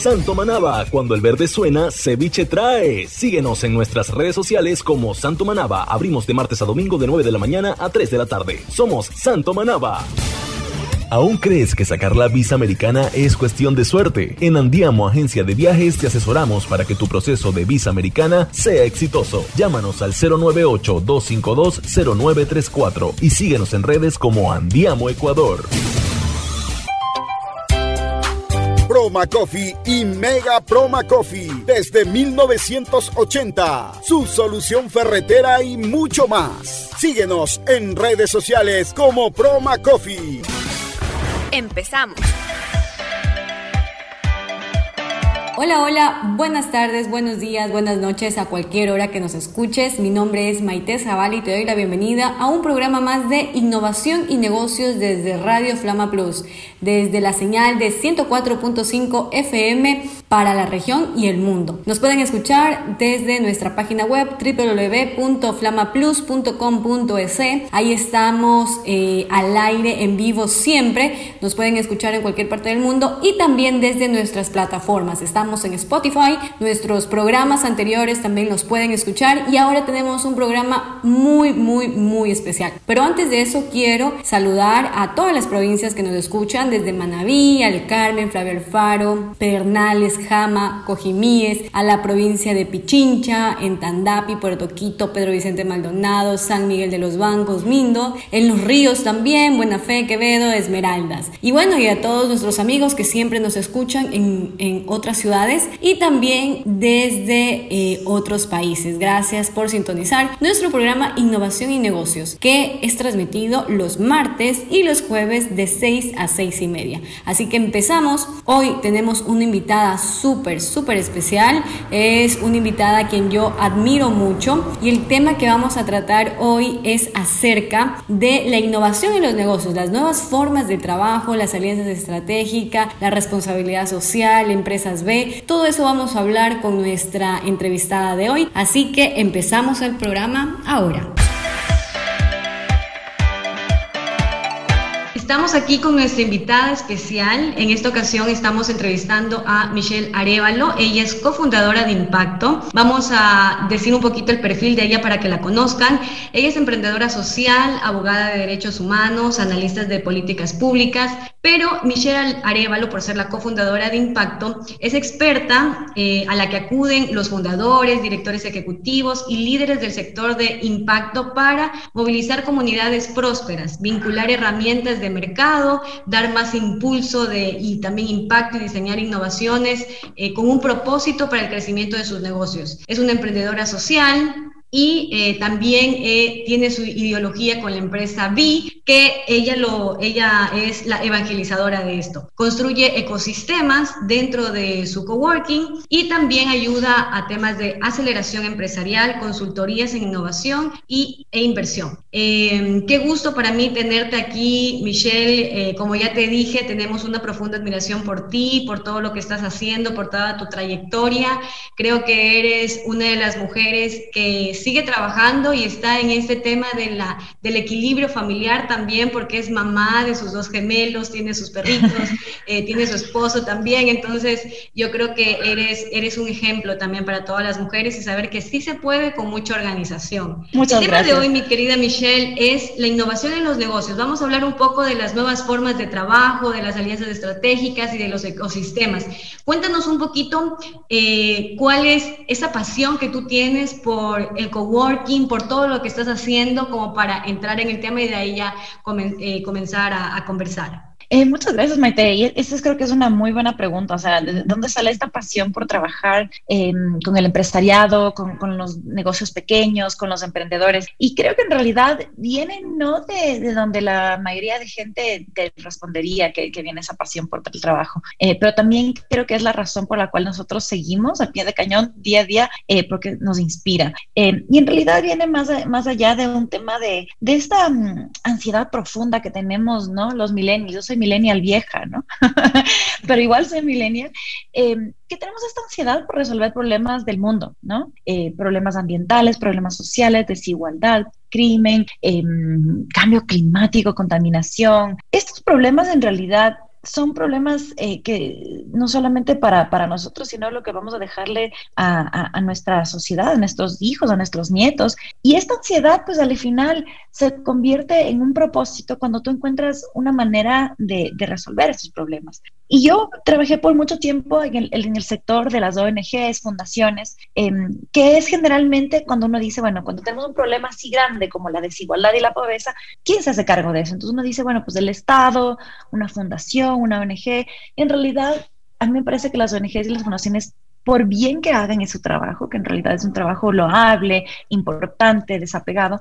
Santo Manaba, cuando el verde suena, ceviche trae. Síguenos en nuestras redes sociales como Santo Manaba. Abrimos de martes a domingo de 9 de la mañana a 3 de la tarde. Somos Santo Manaba. ¿Aún crees que sacar la visa americana es cuestión de suerte? En Andiamo Agencia de Viajes te asesoramos para que tu proceso de visa americana sea exitoso. Llámanos al 098-252-0934 y síguenos en redes como Andiamo Ecuador. Proma y Mega Proma Coffee desde 1980. Su solución ferretera y mucho más. Síguenos en redes sociales como Proma Coffee. Empezamos. Hola, hola, buenas tardes, buenos días, buenas noches a cualquier hora que nos escuches. Mi nombre es Maite Zaval y te doy la bienvenida a un programa más de innovación y negocios desde Radio Flama Plus, desde la señal de 104.5 FM para la región y el mundo. Nos pueden escuchar desde nuestra página web www.flamaplus.com.es. Ahí estamos eh, al aire en vivo siempre. Nos pueden escuchar en cualquier parte del mundo y también desde nuestras plataformas. Estamos en Spotify, nuestros programas anteriores también los pueden escuchar y ahora tenemos un programa muy, muy, muy especial. Pero antes de eso quiero saludar a todas las provincias que nos escuchan, desde Manabí, Al Carmen, Flavio Alfaro, Pedernales, Jama, Cojimíes, a la provincia de Pichincha, en Tandapi, Puerto Quito, Pedro Vicente Maldonado, San Miguel de los Bancos, Mindo, en los ríos también, Buena Fe, Quevedo, Esmeraldas. Y bueno, y a todos nuestros amigos que siempre nos escuchan en, en otras ciudades y también desde eh, otros países. Gracias por sintonizar nuestro programa Innovación y Negocios, que es transmitido los martes y los jueves de 6 a 6 y media. Así que empezamos. Hoy tenemos una invitada súper, súper especial. Es una invitada a quien yo admiro mucho y el tema que vamos a tratar hoy es acerca de la innovación en los negocios, las nuevas formas de trabajo, las alianzas estratégicas, la responsabilidad social, empresas B, todo eso vamos a hablar con nuestra entrevistada de hoy. Así que empezamos el programa ahora. Estamos aquí con nuestra invitada especial. En esta ocasión estamos entrevistando a Michelle Arevalo. Ella es cofundadora de Impacto. Vamos a decir un poquito el perfil de ella para que la conozcan. Ella es emprendedora social, abogada de derechos humanos, analista de políticas públicas, pero Michelle Arevalo, por ser la cofundadora de Impacto, es experta eh, a la que acuden los fundadores, directores ejecutivos y líderes del sector de impacto para movilizar comunidades prósperas, vincular herramientas de mercado, dar más impulso de, y también impacto y diseñar innovaciones eh, con un propósito para el crecimiento de sus negocios. Es una emprendedora social, y eh, también eh, tiene su ideología con la empresa B, que ella, lo, ella es la evangelizadora de esto. Construye ecosistemas dentro de su coworking y también ayuda a temas de aceleración empresarial, consultorías en innovación y, e inversión. Em, qué gusto para mí tenerte aquí, Michelle. Eh, como ya te dije, tenemos una profunda admiración por ti, por todo lo que estás haciendo, por toda tu trayectoria. Creo que eres una de las mujeres que sigue trabajando y está en este tema de la, del equilibrio familiar también, porque es mamá de sus dos gemelos, tiene sus perritos, eh, tiene su esposo también. Entonces, yo creo que eres, eres un ejemplo también para todas las mujeres y saber que sí se puede con mucha organización. Muchas El tema de hoy, mi querida Michelle, es la innovación en los negocios. Vamos a hablar un poco de las nuevas formas de trabajo, de las alianzas estratégicas y de los ecosistemas. Cuéntanos un poquito eh, cuál es esa pasión que tú tienes por el coworking, por todo lo que estás haciendo como para entrar en el tema y de ahí ya eh, comenzar a, conversar. Eh, muchas gracias, Maite. Y esa creo que es una muy buena pregunta. O sea, ¿de dónde sale esta pasión por trabajar em, con el empresariado, con, con, los negocios pequeños, con los emprendedores? Y creo que en realidad viene no de, de donde la mayoría de gente te respondería que, que, viene esa pasión por el trabajo, eh, pero también creo que es la razón por la cual nosotros seguimos al pie de cañón día a día, eh, porque nos inspira. Em, y en realidad viene más, más allá de un tema de, de esta um, ansiedad profunda que tenemos, ¿no? Los millennials. Yo soy millennial vieja, ¿no? Pero igual soy millennial, eh, que tenemos esta ansiedad por resolver problemas del mundo, ¿no? Eh, problemas ambientales, problemas sociales, desigualdad, crimen, eh, cambio climático, contaminación. Estos problemas en realidad son problemas eh, que no solamente para, para, nosotros, sino lo que vamos a dejarle a, a, nuestra sociedad, a nuestros hijos, a nuestros nietos. Y esta ansiedad, pues al final se convierte en un propósito cuando tú encuentras una manera de, de resolver esos problemas. Y yo trabajé por mucho tiempo en el, en el sector de las ONGs, fundaciones, eh, que es generalmente cuando uno dice, bueno, cuando tenemos un problema así grande como la desigualdad y la pobreza, ¿quién se hace cargo de eso? Entonces uno dice, bueno, pues el Estado, una fundación, una ONG. En realidad, a mí me parece que las ONGs y las fundaciones por bien que hagan su trabajo, que en realidad es un trabajo loable, importante, desapegado,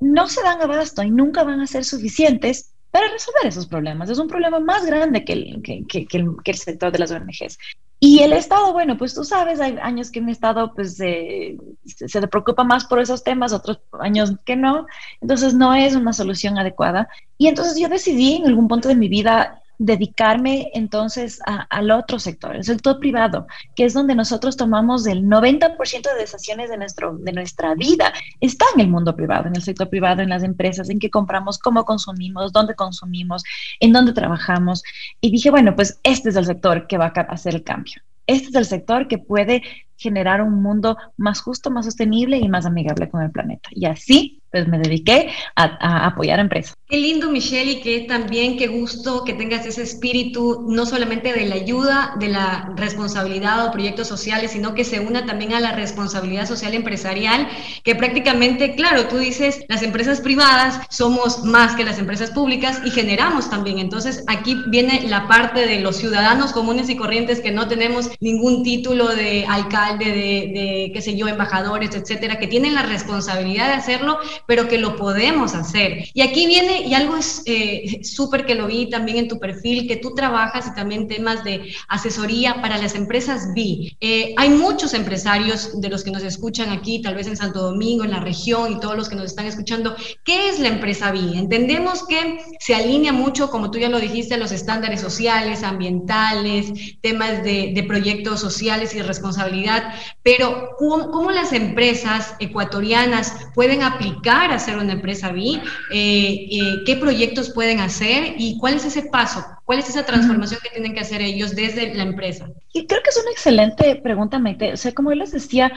no se dan abasto y nunca van a ser suficientes para resolver esos problemas. Es un problema más grande que el, sector de las ONGs. Y el Estado, bueno, pues tú sabes, hay años que un Estado pues eh, se preocupa más por esos temas, otros años que no, entonces no es una solución adecuada. Y entonces yo decidí en algún punto de mi vida dedicarme entonces al otro sector, el sector privado, que es donde nosotros tomamos el 90% de decisiones de, nuestro, de nuestra vida. Está en el mundo privado, en el sector privado, en las empresas, en qué compramos, cómo consumimos, dónde consumimos, en dónde trabajamos. Y dije, bueno, pues este es el sector que va a hacer el cambio. Este es el sector que puede generar un mundo más justo, más sostenible y más amigable con el planeta. Y así pues me dediqué a, a, apoyar empresas. Qué lindo, Michelle, y que también qué gusto que tengas ese espíritu, no solamente de la ayuda, de la responsabilidad o proyectos sociales, sino que se una también a la responsabilidad social empresarial, que prácticamente, claro, tú dices, las empresas privadas somos más que las empresas públicas y generamos también. Entonces, aquí viene la parte de los ciudadanos comunes y corrientes que no tenemos ningún título de alcalde, de, de qué sé yo, embajadores, etcétera, que tienen la responsabilidad de hacerlo, pero que lo podemos hacer. Y aquí viene, y algo es eh, súper que lo vi también en tu perfil, que tú trabajas y también temas de asesoría para las empresas B. Eh, hay muchos empresarios de los que nos escuchan aquí, tal vez en Santo Domingo, en la región y todos los que nos están escuchando. ¿Qué es la empresa B? Entendemos que se alinea mucho, como tú ya lo dijiste, a los estándares sociales, ambientales, temas de, de proyectos sociales y responsabilidad, pero ¿cómo, ¿cómo las empresas ecuatorianas pueden aplicar a ser una empresa B, eh, eh, qué proyectos pueden hacer y cuál es ese paso, cuál es esa transformación que tienen que hacer ellos desde la empresa. Y creo que es una excelente pregunta, Maite. O sea, como yo les decía,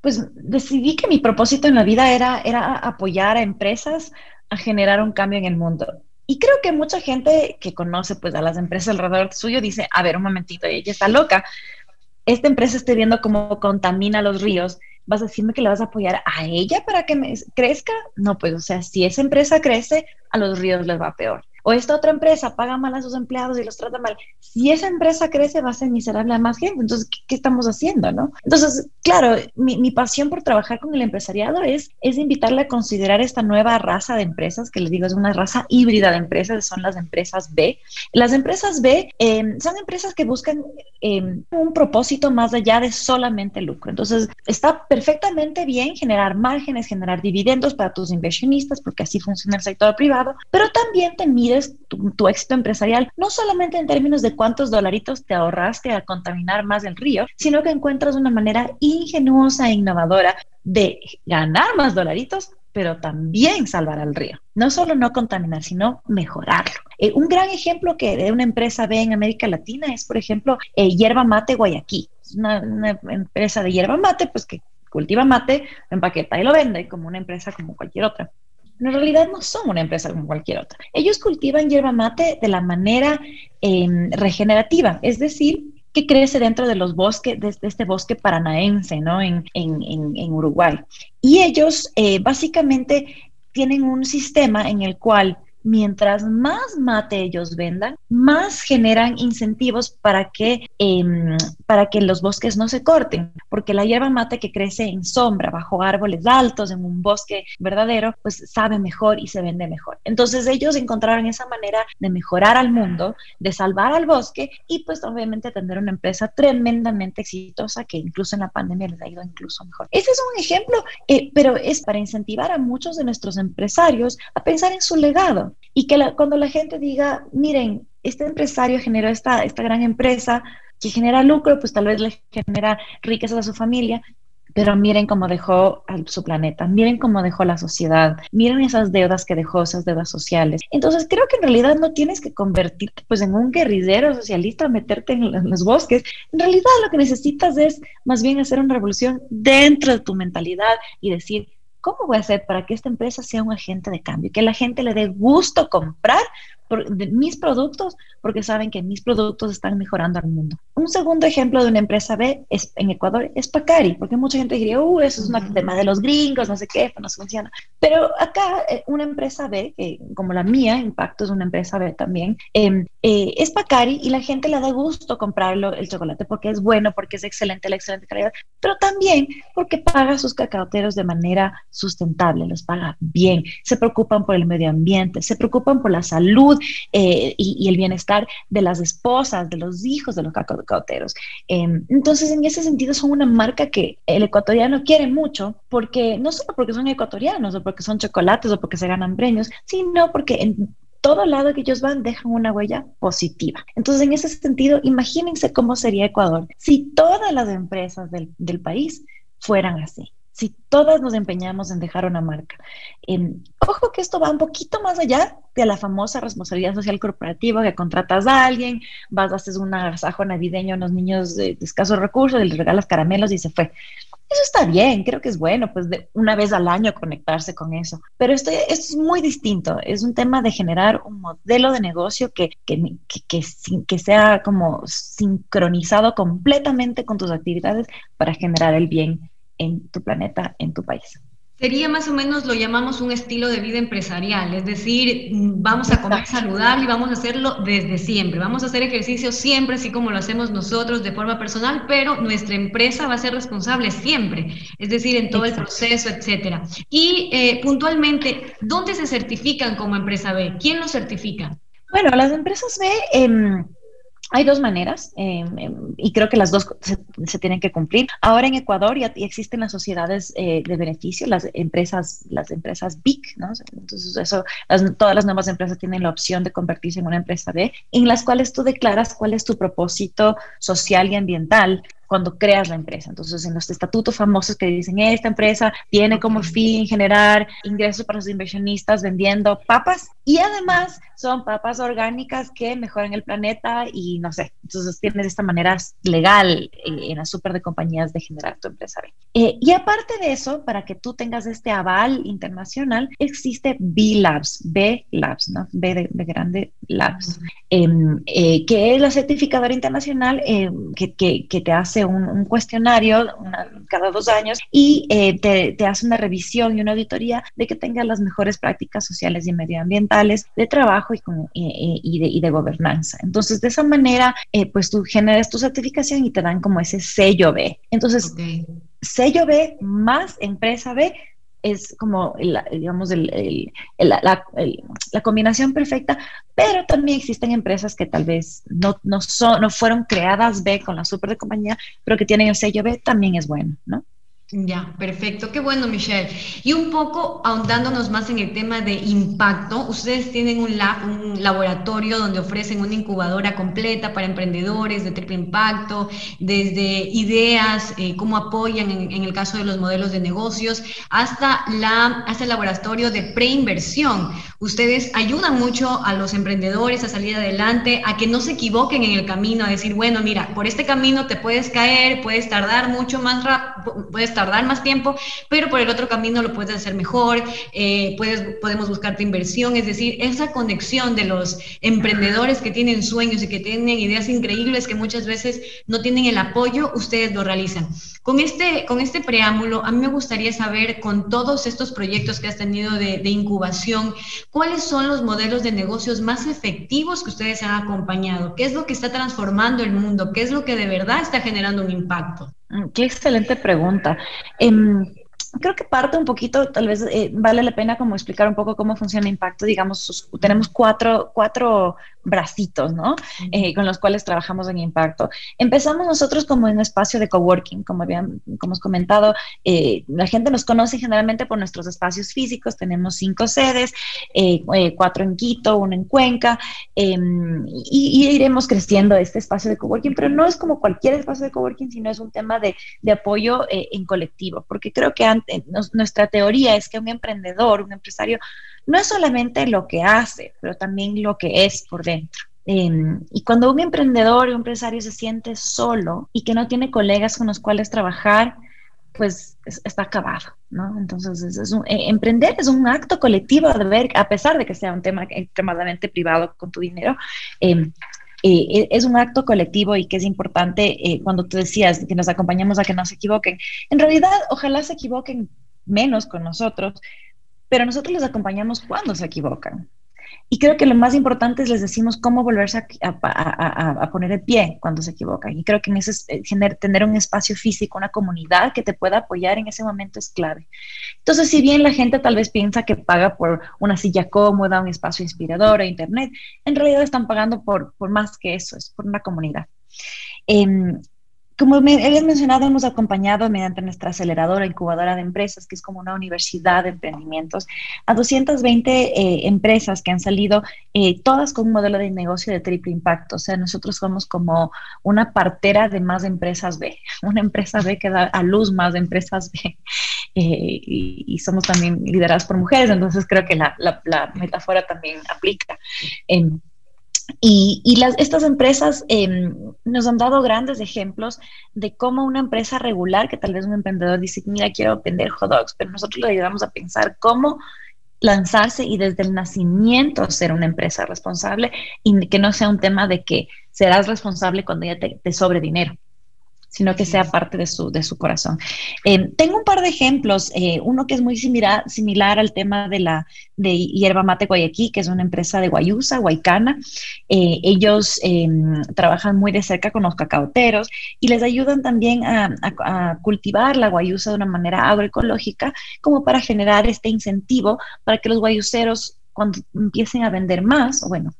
pues decidí que mi propósito en la vida era, era apoyar a empresas a generar un cambio en el mundo. Y creo que mucha gente que conoce pues a las empresas alrededor suyo dice, a ver, un momentito, ella está loca. Esta empresa está viendo cómo contamina los ríos vas a decirme que le vas a apoyar a ella para que me crezca. No, pues, o sea, si esa empresa crece, a los ríos les va peor o esta otra empresa paga mal a sus empleados y los trata mal, si esa empresa crece va a ser miserable a más gente. Entonces, ¿qué, qué estamos haciendo? no? Entonces, claro, mi, mi, pasión por trabajar con el empresariado es, es invitarle a considerar esta nueva raza de empresas, que les digo es una raza híbrida de empresas, son las empresas B. Las empresas B eh, son empresas que buscan eh, un propósito más allá de solamente lucro. Entonces, está perfectamente bien generar márgenes, generar dividendos para tus inversionistas, porque así funciona el sector privado, pero también te mide tu, tu, éxito empresarial, no solamente en términos de cuántos dolaritos te ahorraste a contaminar más el río, sino que encuentras una manera ingenuosa e innovadora de ganar más dolaritos, pero también salvar al río. No solo no contaminar, sino mejorarlo. Eh, un gran ejemplo que de una empresa ve en América Latina es, por ejemplo, eh, Hierba Mate Guayaquil. Es una, una empresa de hierba mate, pues que cultiva mate, empaqueta y lo vende como una empresa como cualquier otra en realidad no son una empresa como cualquier otra. Ellos cultivan hierba mate de la manera eh, regenerativa, es decir, que crece dentro de los bosques, de, este bosque paranaense, ¿no? En, en, en Uruguay. Y ellos eh, básicamente tienen un sistema en el cual mientras más mate ellos vendan, más generan incentivos para que, em, para que los bosques no se corten, porque la hierba mate que crece en sombra, bajo árboles altos, en un bosque verdadero, pues sabe mejor y se vende mejor. Entonces ellos encontraron esa manera de mejorar al mundo, de salvar al bosque y pues obviamente tener una empresa tremendamente exitosa que incluso en la pandemia les ha ido incluso mejor. Ese es un ejemplo, eh, pero es para incentivar a muchos de nuestros empresarios a pensar en su legado y que cuando la gente diga, miren, este empresario generó esta, esta gran empresa que genera lucro, pues tal vez le genera riquezas a su familia, pero miren cómo dejó su planeta, miren cómo dejó la sociedad, miren esas deudas que dejó, esas deudas sociales. Entonces creo que en realidad no tienes que convertirte pues en un guerrillero socialista, meterte en, los bosques. En realidad lo que necesitas es más bien hacer una revolución dentro de tu mentalidad y decir, ¿cómo voy a hacer para que esta empresa sea un agente de cambio? Que la gente le dé gusto comprar de mis productos porque saben que mis productos están mejorando al mundo. Un segundo ejemplo de una empresa B es, en Ecuador es Pacari, porque mucha gente diría, uh, eso es un tema de los gringos, no sé qué, no se funciona. Pero acá eh, una empresa B, que como la mía, Impacto es una empresa B también, em, eh, es Pacari y la gente le da gusto comprarlo el chocolate porque es bueno, porque es excelente, la excelente calidad, pero también porque paga sus cacaoteros de manera sustentable, los paga bien, se preocupan por el medio ambiente, se preocupan por la salud eh, y, el bienestar de las esposas, de los hijos de los cacauteros. Em, entonces, en ese sentido, son una marca que el ecuatoriano quiere mucho, porque no solo porque son ecuatorianos o porque son chocolates o porque se ganan premios, sino porque en todo lado que ellos van dejan una huella positiva. Entonces, en ese sentido, imagínense cómo sería Ecuador si todas las empresas del, del país fueran así si todas nos empeñamos en dejar una marca. ojo que esto va un poquito más allá de la famosa responsabilidad social corporativa que contratas a alguien, vas, haces un agasajo navideño a unos niños de, escasos recursos, les regalas caramelos y se fue. Eso está bien, creo que es bueno, pues de una vez al año conectarse con eso. Pero esto, es muy distinto, es un tema de generar un modelo de negocio que, que, que sea como sincronizado completamente con tus actividades para generar el bien en tu planeta, en tu país. Sería más o menos lo llamamos un estilo de vida empresarial, es decir, vamos a comer saludable y vamos a hacerlo desde siempre. Vamos a hacer ejercicio siempre, así como lo hacemos nosotros de forma personal, pero nuestra empresa va a ser responsable siempre, es decir, en todo el proceso, etcétera. Y eh, puntualmente, ¿dónde se certifican como empresa B? ¿Quién los certifica? Bueno, las empresas B eh, hay dos maneras em, em, y creo que las dos se, tienen que cumplir. Ahora en Ecuador ya, existen las sociedades eh, de beneficio, las empresas, las empresas BIC, ¿no? Entonces eso, todas las nuevas empresas tienen la opción de convertirse en una empresa B, en las cuales tú declaras cuál es tu propósito social y ambiental cuando creas la empresa. Entonces, en los estatutos famosos que dicen, esta empresa tiene como fin generar ingresos para los inversionistas vendiendo papas y además son papas orgánicas que mejoran el planeta y no sé, entonces tienes esta manera legal eh, en la super de compañías de generar tu empresa. Eh, y aparte de eso, para que tú tengas este aval internacional, existe B Labs, B Labs, ¿no? B de, grande Labs, em, eh, que es la certificadora internacional em, que, que, que, te hace un, un cuestionario cada dos años y te, te hace una revisión y una auditoría de que tengas las mejores prácticas sociales y medioambientales de trabajo y, de, gobernanza. Entonces, de esa manera, eh, pues tú generas tu certificación y te dan como ese sello B. Entonces, sello B más empresa B es como, digamos, la, combinación perfecta, pero también existen empresas que tal vez no, no, son, no fueron creadas B con la super de compañía, pero que tienen el sello B, también es bueno, ¿no? Ya, perfecto. Qué bueno, Michelle. Y un poco ahondándonos más en el tema de impacto, ustedes tienen un, un laboratorio donde ofrecen una incubadora completa para emprendedores de triple impacto, desde ideas, eh, cómo apoyan en, el caso de los modelos de negocios, hasta, la, hasta el laboratorio de preinversión. Ustedes ayudan mucho a los emprendedores a salir adelante, a que no se equivoquen en el camino, a decir, bueno, mira, por este camino te puedes caer, puedes tardar mucho más rápido, puedes tardar más tiempo, pero por el otro camino lo puedes hacer mejor, eh, puedes, podemos buscarte inversión, es decir, esa conexión de los emprendedores que tienen sueños y que tienen ideas increíbles que muchas veces no tienen el apoyo, ustedes lo realizan. Con este, con este preámbulo, a mí me gustaría saber, con todos estos proyectos que has tenido de, de incubación, ¿cuáles son los modelos de negocios más efectivos que ustedes han acompañado? ¿Qué es lo que está transformando el mundo? ¿Qué es lo que de verdad está generando un impacto? Mm, qué excelente pregunta. Em, creo que parte un poquito, tal vez eh, vale la pena como explicar un poco cómo funciona Impacto. Digamos, tenemos cuatro, cuatro bracitos, ¿no? Eh, con los cuales trabajamos en Impacto. Empezamos nosotros como un espacio de coworking, como, habían, como hemos comentado, eh, la gente nos conoce generalmente por nuestros espacios físicos. Tenemos cinco sedes, cuatro en Quito, uno en Cuenca, em, y, iremos creciendo este espacio de coworking, pero no es como cualquier espacio de coworking, sino es un tema de, de apoyo en colectivo, porque creo que antes eh, nuestra teoría es que un emprendedor, un empresario, no es solamente lo que hace, pero también lo que es por dentro. Em, y cuando un emprendedor o un empresario se siente solo y que no tiene colegas con los cuales trabajar, pues está acabado, ¿no? Entonces, es eh, emprender es un acto colectivo de ver, a pesar de que sea un tema extremadamente privado con tu dinero, em, eh, es un acto colectivo y que es importante eh, cuando tú decías que nos acompañamos a que no se equivoquen. En realidad, ojalá se equivoquen menos con nosotros, pero nosotros les acompañamos cuando se equivocan. Y creo que lo más importante es les decimos cómo volverse a, poner de pie cuando se equivocan. Y creo que en ese, eh, tener un espacio físico, una comunidad que te pueda apoyar en ese momento es clave. Entonces, si bien la gente tal vez piensa que paga por una silla cómoda, un espacio inspirador internet, en realidad están pagando por, por más que eso, es por una comunidad. Em, como me habías mencionado, hemos acompañado mediante nuestra aceleradora, incubadora de empresas, que es como una universidad de emprendimientos, a 220 eh, empresas que han salido, eh, todas con un modelo de negocio de triple impacto. O sea, nosotros somos como una partera de más empresas B, una empresa B que da a luz más empresas B. Eh, y, somos también lideradas por mujeres, entonces creo que la, la metáfora también aplica. Em, y, las, estas empresas em, nos han dado grandes ejemplos de cómo una empresa regular, que tal vez un emprendedor dice, mira, quiero vender hot dogs, pero nosotros le ayudamos a pensar cómo lanzarse y desde el nacimiento ser una empresa responsable y que no sea un tema de que serás responsable cuando ya te sobre dinero sino que sea parte de su, de su corazón. Eh, tengo un par de ejemplos, eh, uno que es muy similar, similar al tema de la de Hierba Mate Guayaquil, que es una empresa de Guayusa, Guaycana. Eh, ellos em, trabajan muy de cerca con los cacaoteros y les ayudan también a, a, cultivar la guayusa de una manera agroecológica, como para generar este incentivo para que los guayuseros cuando empiecen a vender más, o bueno,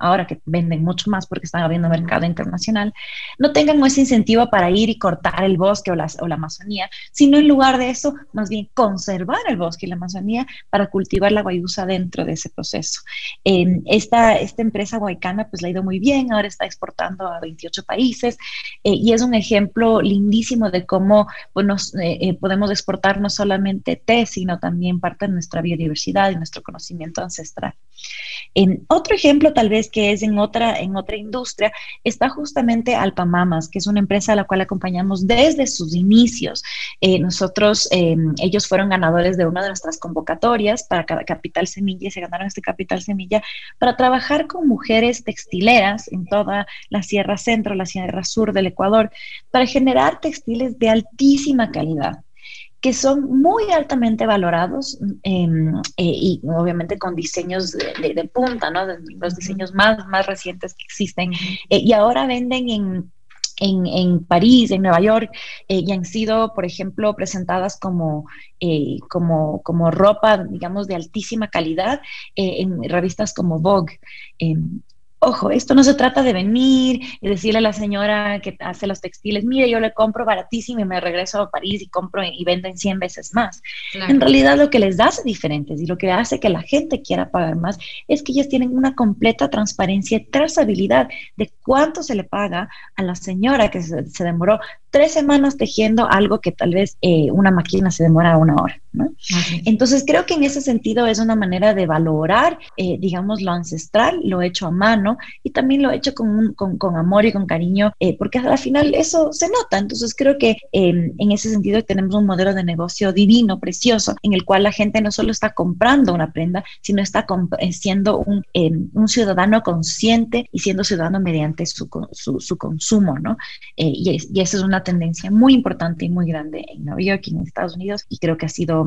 ahora que venden mucho más porque están abriendo mercado internacional, no tengan ese incentivo para ir y cortar el bosque o la, o la Amazonía, sino en lugar de eso, más bien conservar el bosque y la Amazonía para cultivar la guayusa dentro de ese proceso. esta, esta empresa guaycana pues le ha ido muy bien, ahora está exportando a 28 países eh, y es un ejemplo lindísimo de cómo pues, eh, eh, podemos exportar no solamente té, sino también parte de nuestra biodiversidad y nuestro conocimiento ancestral. En otro ejemplo, tal vez que es en otra, en otra industria, está justamente Alpamamas, que es una empresa a la cual acompañamos desde sus inicios. Eh, nosotros, em, ellos fueron ganadores de una de nuestras convocatorias para Capital Semilla y se ganaron este Capital Semilla para trabajar con mujeres textileras en toda la Sierra Centro, la Sierra Sur del Ecuador, para generar textiles de altísima calidad que son muy altamente valorados em, eh, y obviamente con diseños de, punta, ¿no? los diseños más, más recientes que existen. Eh, y ahora venden en, en, París, en Nueva York, eh, y han sido, por ejemplo, presentadas como, como, como ropa, digamos, de altísima calidad en revistas como Vogue. Ojo, esto no se trata de venir y decirle a la señora que hace los textiles, mire, yo le compro baratísimo y me regreso a París y compro y venden 100 veces más. En realidad lo que les hace diferentes y lo que hace que la gente quiera pagar más es que ellas tienen una completa transparencia y trazabilidad de cuánto se le paga a la señora que se, demoró tres semanas tejiendo algo que tal vez eh, una máquina se demora una hora. ¿No? Entonces creo que en ese sentido es una manera de valorar, eh, digamos, lo ancestral, lo hecho a mano y también lo hecho con, con, con amor y con cariño, eh, porque al final eso se nota. Entonces creo que em, en ese sentido tenemos un modelo de negocio divino, precioso, en el cual la gente no solo está comprando una prenda, sino está eh, siendo un, em, un, ciudadano consciente y siendo ciudadano mediante su, su, su consumo, ¿no? y, y esa es una tendencia muy importante y muy grande en Nueva York y en Estados Unidos y creo que ha sido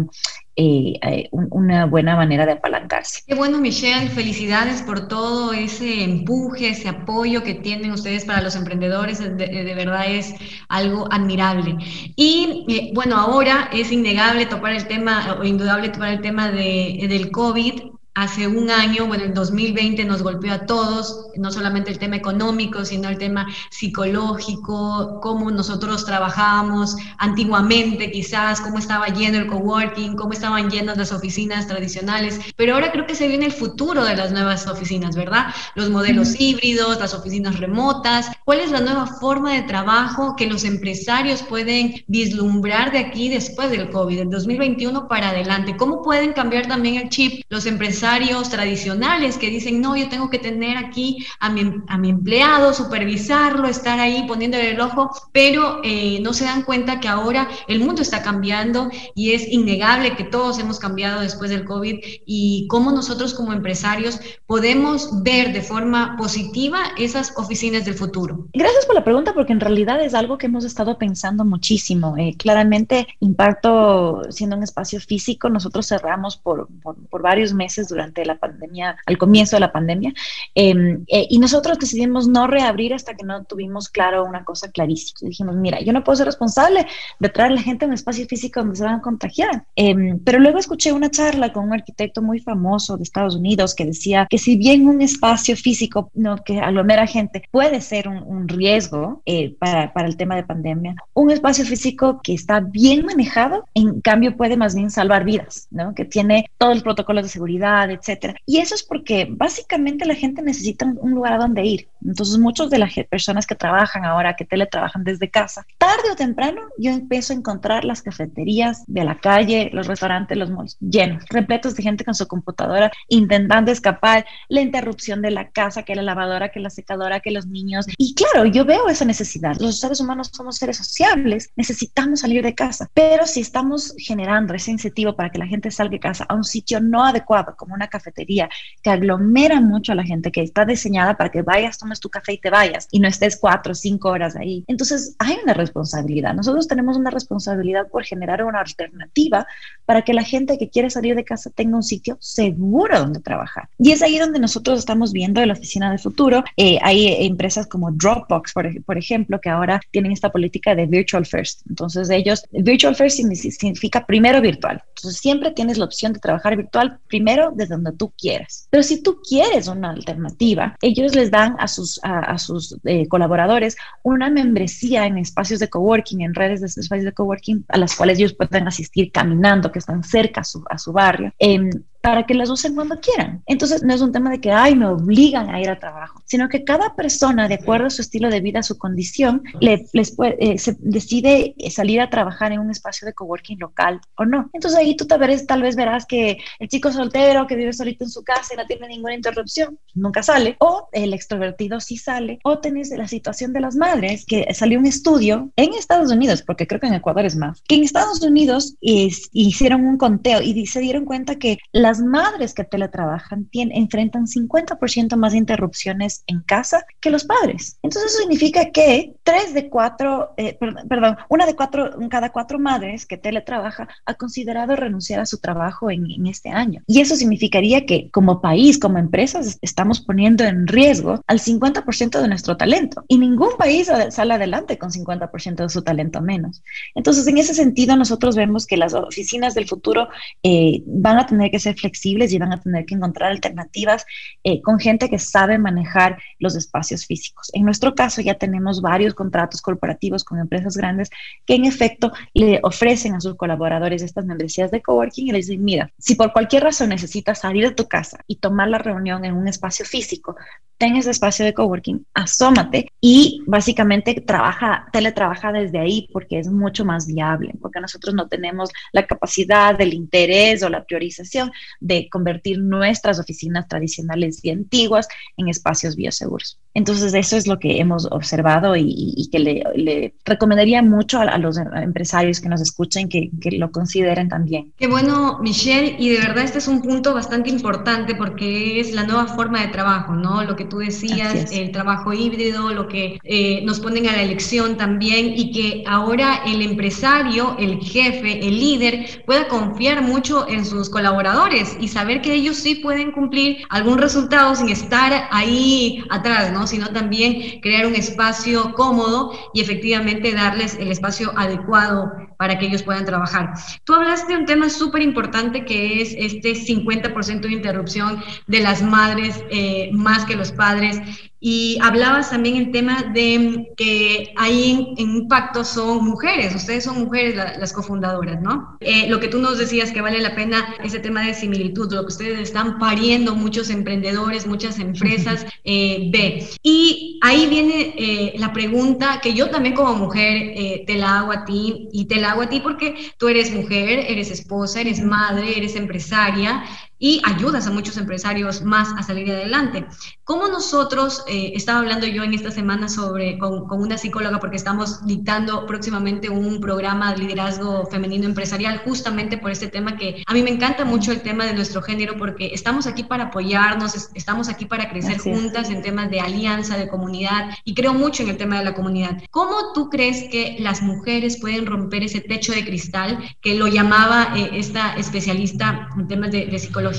eh, eh, una buena manera de apalancarse. Qué bueno, Michelle, felicidades por todo ese empuje, ese apoyo que tienen ustedes para los emprendedores, de, verdad es algo admirable. Y eh, bueno, ahora es innegable topar el tema, o indudable topar el tema de, del COVID, hace un año, bueno, el 2020 nos golpeó a todos, no solamente el tema económico, sino el tema psicológico, cómo nosotros trabajábamos antiguamente quizás, cómo estaba lleno el coworking, cómo estaban llenas las oficinas tradicionales, pero ahora creo que se viene el futuro de las nuevas oficinas, ¿verdad? Los modelos híbridos, las oficinas remotas, ¿cuál es la nueva forma de trabajo que los empresarios pueden vislumbrar de aquí después del COVID, del 2021 para adelante? ¿Cómo pueden cambiar también el chip los empresarios? Tradicionales que dicen, no, yo tengo que tener aquí a mi, a mi empleado, supervisarlo, estar ahí poniéndole el ojo, pero eh, no se dan cuenta que ahora el mundo está cambiando y es innegable que todos hemos cambiado después del COVID y cómo nosotros como empresarios podemos ver de forma positiva esas oficinas del futuro. Gracias por la pregunta porque en realidad es algo que hemos estado pensando muchísimo. Eh, claramente, Impacto siendo un espacio físico, nosotros cerramos por, por, por varios meses durante la pandemia, al comienzo de la pandemia, em, eh, y nosotros decidimos no reabrir hasta que no tuvimos claro una cosa clarísima. Dijimos, mira, yo no puedo ser responsable de traer a la gente a un espacio físico donde se van a contagiar. Em, pero luego escuché una charla con un arquitecto muy famoso de Estados Unidos que decía que si bien un espacio físico no, que aglomera gente puede ser un, un riesgo eh, para, para el tema de pandemia, un espacio físico que está bien manejado, en cambio, puede más bien salvar vidas, ¿no? Que tiene todos los protocolos de seguridad, etcétera. Y eso es porque básicamente la gente necesita un lugar a donde ir. Entonces, muchas de las personas que trabajan ahora, que teletrabajan desde casa, tarde o temprano yo empiezo a encontrar las cafeterías de la calle, los restaurantes, los malls llenos, repletos de gente con su computadora intentando escapar, la interrupción de la casa, que la lavadora, que la secadora, que los niños. Y claro, yo veo esa necesidad. Los seres humanos somos seres sociables, necesitamos salir de casa, pero si estamos generando ese incentivo para que la gente salga de casa a un sitio no adecuado, como una cafetería que aglomera mucho a la gente, que está diseñada para que vayas, tomes tu café y te vayas y no estés cuatro o cinco horas ahí. Entonces hay una responsabilidad. Nosotros tenemos una responsabilidad por generar una alternativa para que la gente que quiere salir de casa tenga un sitio seguro donde trabajar. Y es ahí donde nosotros estamos viendo en la oficina del futuro. Eh, hay empresas como Dropbox, por, por, ejemplo, que ahora tienen esta política de virtual first. Entonces ellos, virtual first significa primero virtual. Entonces siempre tienes la opción de trabajar virtual primero desde donde tú quieras. Pero si tú quieres una alternativa, ellos les dan a sus, a, sus eh, colaboradores una membresía en espacios de coworking, en redes de espacios de coworking a las cuales ellos pueden asistir caminando, que están cerca a su, a su barrio. Eh, para que las usen cuando quieran. Entonces, no es un tema de que, ay, me obligan a ir a trabajo, sino que cada persona, de acuerdo a su estilo de vida, a su condición, le, les puede, eh, se decide salir a trabajar en un espacio de coworking local o no. Entonces, ahí tú tal vez, tal vez verás que el chico soltero que vive solito en su casa y no tiene ninguna interrupción, nunca sale, o el extrovertido sí sale, o tenés la situación de las madres, que salió un estudio en Estados Unidos, porque creo que en Ecuador es más, que en Estados Unidos hicieron un conteo y se dieron cuenta que la las madres que teletrabajan tienen, enfrentan 50% más interrupciones en casa que los padres. Entonces eso significa que tres de cuatro, eh, perdón, una de cuatro, cada cuatro madres que teletrabaja ha considerado renunciar a su trabajo en, en este año. Y eso significaría que como país, como empresas, estamos poniendo en riesgo al 50% de nuestro talento. Y ningún país sale adelante con 50% de su talento menos. Entonces, en ese sentido, nosotros vemos que las oficinas del futuro eh, van a tener que ser flexibles y van a tener que encontrar alternativas eh, con gente que sabe manejar los espacios físicos. En nuestro caso ya tenemos varios contratos corporativos con empresas grandes que en efecto le ofrecen a sus colaboradores estas membresías de coworking y les dicen, mira, si por cualquier razón necesitas salir de tu casa y tomar la reunión en un espacio físico, ten ese espacio de coworking, asómate y básicamente trabaja, teletrabaja desde ahí porque es mucho más viable, porque nosotros no tenemos la capacidad, el interés o la priorización de convertir nuestras oficinas tradicionales y antiguas en espacios bioseguros. Entonces, eso es lo que hemos observado y, que le, recomendaría mucho a, los empresarios que nos escuchen que, que, lo consideren también. Qué bueno, Michelle, y de verdad este es un punto bastante importante porque es la nueva forma de trabajo, ¿no? Lo que tú decías, el trabajo híbrido, lo que eh, nos ponen a la elección también y que ahora el empresario, el jefe, el líder pueda confiar mucho en sus colaboradores y saber que ellos sí pueden cumplir algún resultado sin estar ahí atrás, ¿no? Sino también crear un espacio cómodo y efectivamente darles el espacio adecuado para que ellos puedan trabajar. Tú hablaste de un tema súper importante que es este 50% de interrupción de las madres eh, más que los padres y hablabas también el tema de que ahí en, impacto son mujeres, ustedes son mujeres las cofundadoras, ¿no? Eh, lo que tú nos decías que vale la pena ese tema de similitud, lo que ustedes están pariendo muchos emprendedores, muchas empresas, eh, ve. Y ahí viene eh, la pregunta que yo también como mujer te la hago a ti y te la hago a ti porque tú eres mujer, eres esposa, eres madre, eres empresaria y ayudas a muchos empresarios más a salir adelante. ¿Cómo nosotros, eh, estaba hablando yo en esta semana sobre, con, con, una psicóloga porque estamos dictando próximamente un programa de liderazgo femenino empresarial justamente por este tema que a mí me encanta mucho el tema de nuestro género porque estamos aquí para apoyarnos, estamos aquí para crecer juntas en temas de alianza, de comunidad y creo mucho en el tema de la comunidad. ¿Cómo tú crees que las mujeres pueden romper ese techo de cristal que lo llamaba eh, esta especialista en temas de, de psicología?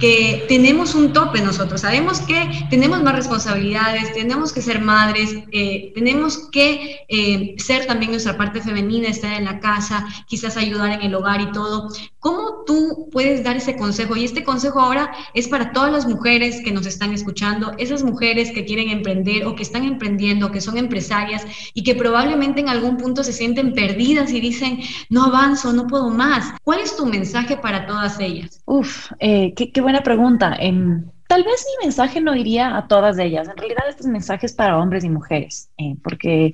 Que tenemos un tope nosotros, sabemos que tenemos más responsabilidades, tenemos que ser madres, eh, tenemos que eh, ser también nuestra parte femenina, estar en la casa, quizás ayudar en el hogar y todo. ¿Cómo tú puedes dar ese consejo? Y este consejo ahora es para todas las mujeres que nos están escuchando, esas mujeres que quieren emprender o que están emprendiendo, que son empresarias y que probablemente en algún punto se sienten perdidas y dicen, no avanzo, no puedo más. ¿Cuál es tu mensaje para todas ellas? Uf, eh, qué, buena pregunta. Em, tal vez mi mensaje no iría a todas ellas. En realidad, este mensaje para hombres y mujeres, eh, porque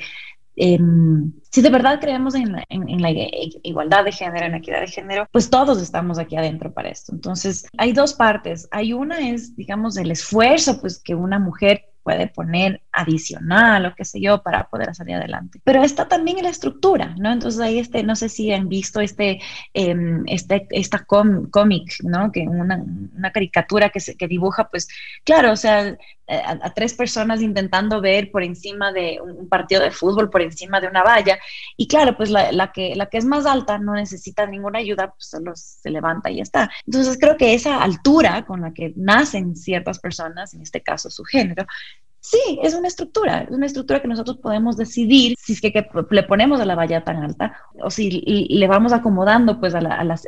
em, si de verdad creemos en la, en, la, igualdad de género, en la equidad de género, pues todos estamos aquí adentro para esto. Entonces, hay dos partes. Hay una es, digamos, el esfuerzo pues que una mujer puede poner adicional o qué sé yo para poder salir adelante. Pero está también la estructura, ¿no? Entonces ahí este, no sé si han visto este, em, este esta cómic, ¿no? Que una, una caricatura que, se, que dibuja, pues claro, o sea, eh, a, tres personas intentando ver por encima de un, partido de fútbol, por encima de una valla. Y claro, pues la, la, que, la que es más alta no necesita ninguna ayuda, pues solo se levanta y ya está. Entonces creo que esa altura con la que nacen ciertas personas, en este caso su género, Sí, es una estructura, es una estructura que nosotros podemos decidir si es que, le ponemos a la valla tan alta o si le vamos acomodando pues a, las,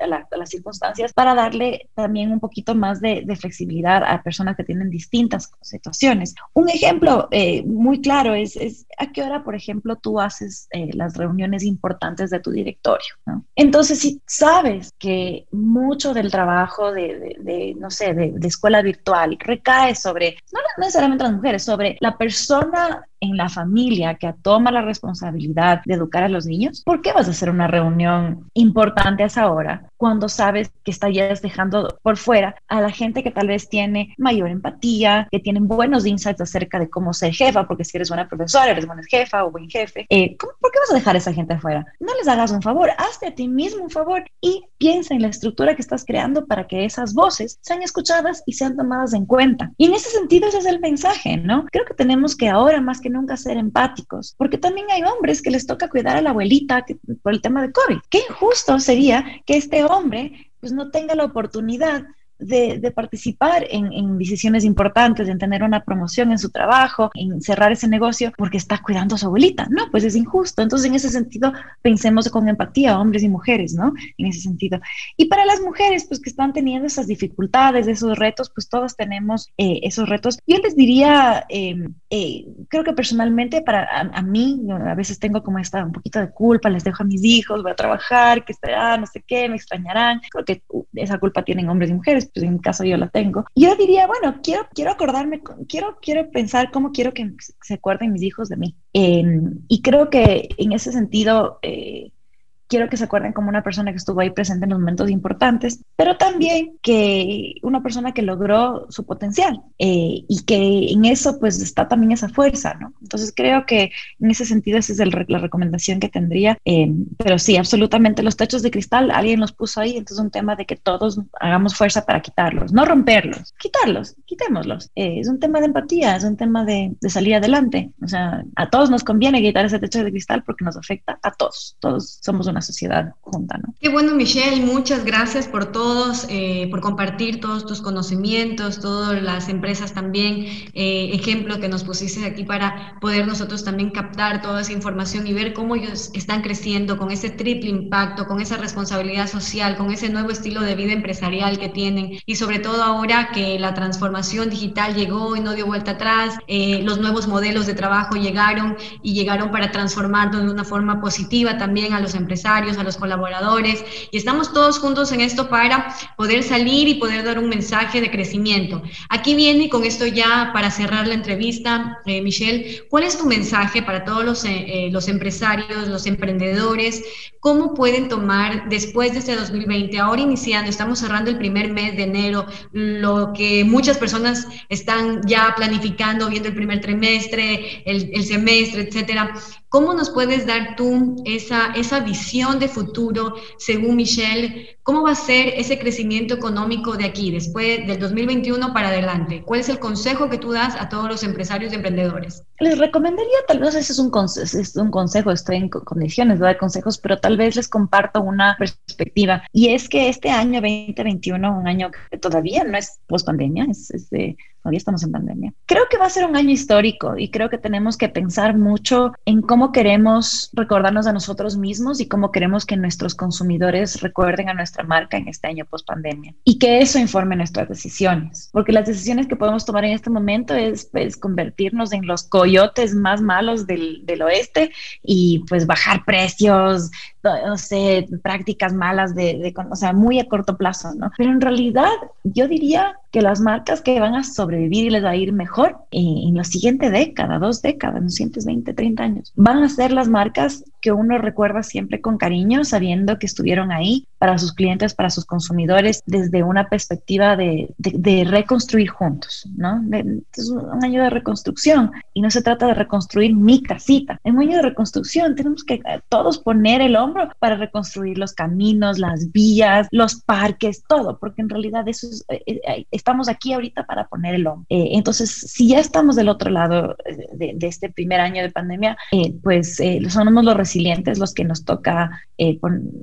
circunstancias para darle también un poquito más de, flexibilidad a personas que tienen distintas situaciones. Un ejemplo eh, muy claro es, a qué hora, por ejemplo, tú haces eh, las reuniones importantes de tu directorio. Entonces, si sabes que mucho del trabajo de, no sé, de, de escuela virtual recae sobre, no necesariamente las mujeres, sobre la persona en la familia que toma la responsabilidad de educar a los niños, ¿por qué vas a hacer una reunión importante a esa hora cuando sabes que estarías dejando por fuera a la gente que tal vez tiene mayor empatía, que tienen buenos insights acerca de cómo ser jefa, porque si eres buena profesora, eres buena jefa o buen jefe, eh, ¿por qué vas a dejar a esa gente afuera? No les hagas un favor, hazte a ti mismo un favor y piensa en la estructura que estás creando para que esas voces sean escuchadas y sean tomadas en cuenta. Y en ese sentido ese es el mensaje, ¿no? Creo que tenemos que ahora más que nunca ser empáticos, porque también hay hombres que les toca cuidar a la abuelita por el tema de COVID. Qué injusto sería que este hombre pues no tenga la oportunidad de, participar en, en, decisiones importantes, en tener una promoción en su trabajo, en cerrar ese negocio porque está cuidando a su abuelita. No, pues es injusto. Entonces, en ese sentido, pensemos con empatía, hombres y mujeres, ¿no? En ese sentido. Y para las mujeres, pues que están teniendo esas dificultades, esos retos, pues todos tenemos eh, esos retos. Yo les diría, em, eh, creo que personalmente para a, mí, a veces tengo como esta un poquito de culpa, les dejo a mis hijos, voy a trabajar, que estarán, no sé qué, me extrañarán. Creo que uh, esa culpa tienen hombres y mujeres, pues en mi caso yo la tengo. Yo diría, bueno, quiero, quiero acordarme, quiero, quiero pensar cómo quiero que se acuerden mis hijos de mí. Em, y creo que en ese sentido, eh, quiero que se acuerden como una persona que estuvo ahí presente en los momentos importantes, pero también que una persona que logró su potencial eh, y que en eso pues está también esa fuerza, ¿no? Entonces creo que en ese sentido esa es la recomendación que tendría, eh, pero sí, absolutamente los techos de cristal, alguien los puso ahí, entonces es un tema de que todos hagamos fuerza para quitarlos, no romperlos, quitarlos, quitémoslos. Eh, es un tema de empatía, es un tema de, de salir adelante, o sea, a todos nos conviene quitar ese techo de cristal porque nos afecta a todos, todos somos una sociedad junta, ¿no? Qué bueno, Michelle, muchas gracias por todos, eh, por compartir todos tus conocimientos, todas las empresas también, eh, ejemplo que nos pusiste aquí para poder nosotros también captar toda esa información y ver cómo ellos están creciendo con ese triple impacto, con esa responsabilidad social, con ese nuevo estilo de vida empresarial que tienen y sobre todo ahora que la transformación digital llegó y no dio vuelta atrás, eh, los nuevos modelos de trabajo llegaron y llegaron para transformarnos de una forma positiva también a los empresarios a los colaboradores, y estamos todos juntos en esto para poder salir y poder dar un mensaje de crecimiento. Aquí viene, y con esto ya para cerrar la entrevista, eh, Michelle, ¿cuál es tu mensaje para todos los, eh, eh, los empresarios, los emprendedores? ¿Cómo pueden tomar después de este 2020, ahora iniciando, estamos cerrando el primer mes de enero, lo que muchas personas están ya planificando, viendo el primer trimestre, el, el semestre, etcétera? ¿Cómo nos puedes dar tú esa, esa visión de futuro, según Michelle? ¿Cómo va a ser ese crecimiento económico de aquí, después del 2021 para adelante? ¿Cuál es el consejo que tú das a todos los empresarios y emprendedores? Les recomendaría, tal vez ese es un, es un consejo, estoy en condiciones de dar consejos, pero tal vez les comparto una perspectiva. Y es que este año 2021, un año que todavía no es post pandemia, es, es de todavía estamos en pandemia. Creo que va a ser un año histórico y creo que tenemos que pensar mucho en cómo queremos recordarnos a nosotros mismos y cómo queremos que nuestros consumidores recuerden a nuestra marca en este año post pandemia y que eso informe nuestras decisiones, porque las decisiones que podemos tomar en este momento es pues, convertirnos en los coyotes más malos del, del oeste y pues bajar precios, no sé, prácticas malas de, de, o sea, muy a corto plazo, ¿no? Pero en realidad yo diría que las marcas que van a sobrevivir y les va a ir mejor en, la siguiente década, dos décadas, en los siguientes 20, 30 años, van a ser las marcas que uno recuerda siempre con cariño, sabiendo que estuvieron ahí para sus clientes, para sus consumidores, desde una perspectiva de, reconstruir juntos, ¿no? es un año de reconstrucción y no se trata de reconstruir mi casita, es un año de reconstrucción, tenemos que todos poner el hombro para reconstruir los caminos, las vías, los parques, todo, porque en realidad eso es, eh, eh, estamos aquí ahorita para poner el hombro. Eh, entonces, si ya estamos del otro lado de, este primer año de pandemia, eh, pues eh, somos los los que nos toca,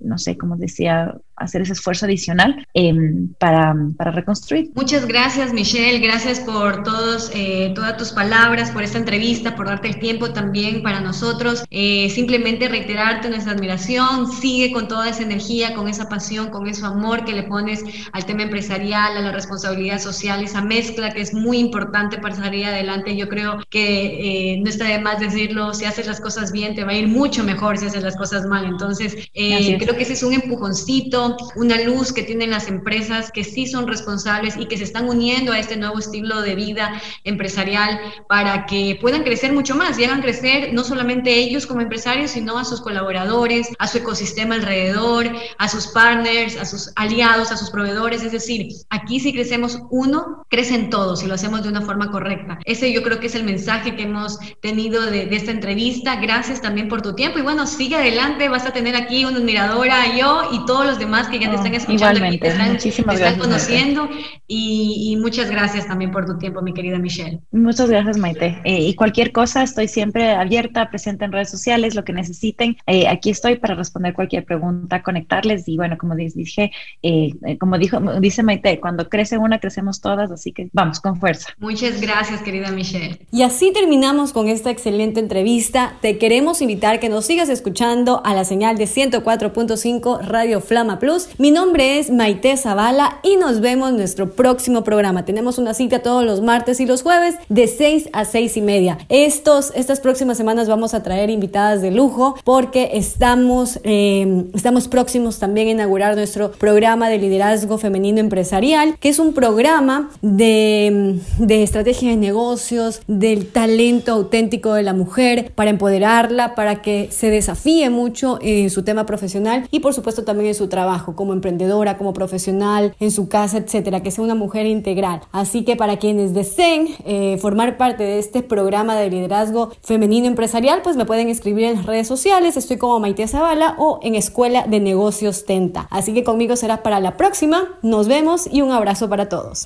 no sé, como decía, hacer ese esfuerzo adicional em, para, para, reconstruir. Muchas gracias, Michelle. Gracias por todos, todas tus palabras, por esta entrevista, por darte el tiempo también para nosotros. simplemente reiterarte nuestra admiración. Sigue con toda esa energía, con esa pasión, con ese amor que le pones al tema empresarial, a la responsabilidad social, esa mezcla que es muy importante para salir adelante. Yo creo que eh, no está de más decirlo, si haces las cosas bien, te va a ir mucho mejor si haces las cosas mal. Entonces, eh, creo que ese es un empujoncito, una luz que tienen las empresas que sí son responsables y que se están uniendo a este nuevo estilo de vida empresarial para que puedan crecer mucho más y hagan crecer no solamente ellos como empresarios, sino a sus colaboradores, a su ecosistema alrededor, a sus partners, a sus aliados, a sus proveedores. Es decir, aquí sí crecemos uno, crecen todos y lo hacemos de una forma correcta. Ese yo creo que es el mensaje que hemos tenido de, esta entrevista. Gracias también por tu tiempo y bueno, sigue adelante, vas a tener aquí una admiradora, yo y todos los demás demás que ya te están escuchando y te están, están conociendo. Y, muchas gracias también por tu tiempo, mi querida Michelle. Muchas gracias, Maite. Eh, y cualquier cosa, estoy siempre abierta, presente en redes sociales, lo que necesiten. Eh, aquí estoy para responder cualquier pregunta, conectarles. Y bueno, como dije, eh, como dijo, dice Maite, cuando crece una, crecemos todas. Así que vamos con fuerza. Muchas gracias, querida Michelle. Y así terminamos con esta excelente entrevista. Te queremos invitar que nos sigas escuchando a la señal de 104.5 Radio Flama Plus. Mi nombre es Maite Zavala y nos vemos en nuestro próximo programa. Tenemos una cita todos los martes y los jueves de 6 a 6 y media. Estos, estas próximas semanas vamos a traer invitadas de lujo porque estamos, eh, estamos próximos también a inaugurar nuestro programa de liderazgo femenino empresarial, que es un programa de, de estrategia de negocios, del talento auténtico de la mujer, para empoderarla, para que se desafíe mucho en su tema profesional y por supuesto también en su trabajo como emprendedora, como profesional, en su casa, etcétera, que sea una mujer integral. Así que para quienes deseen eh, formar parte de este programa de liderazgo femenino empresarial, pues me pueden escribir en las redes sociales. Estoy como Maite Zavala o en Escuela de Negocios Tenta. Así que conmigo será para la próxima. Nos vemos y un abrazo para todos.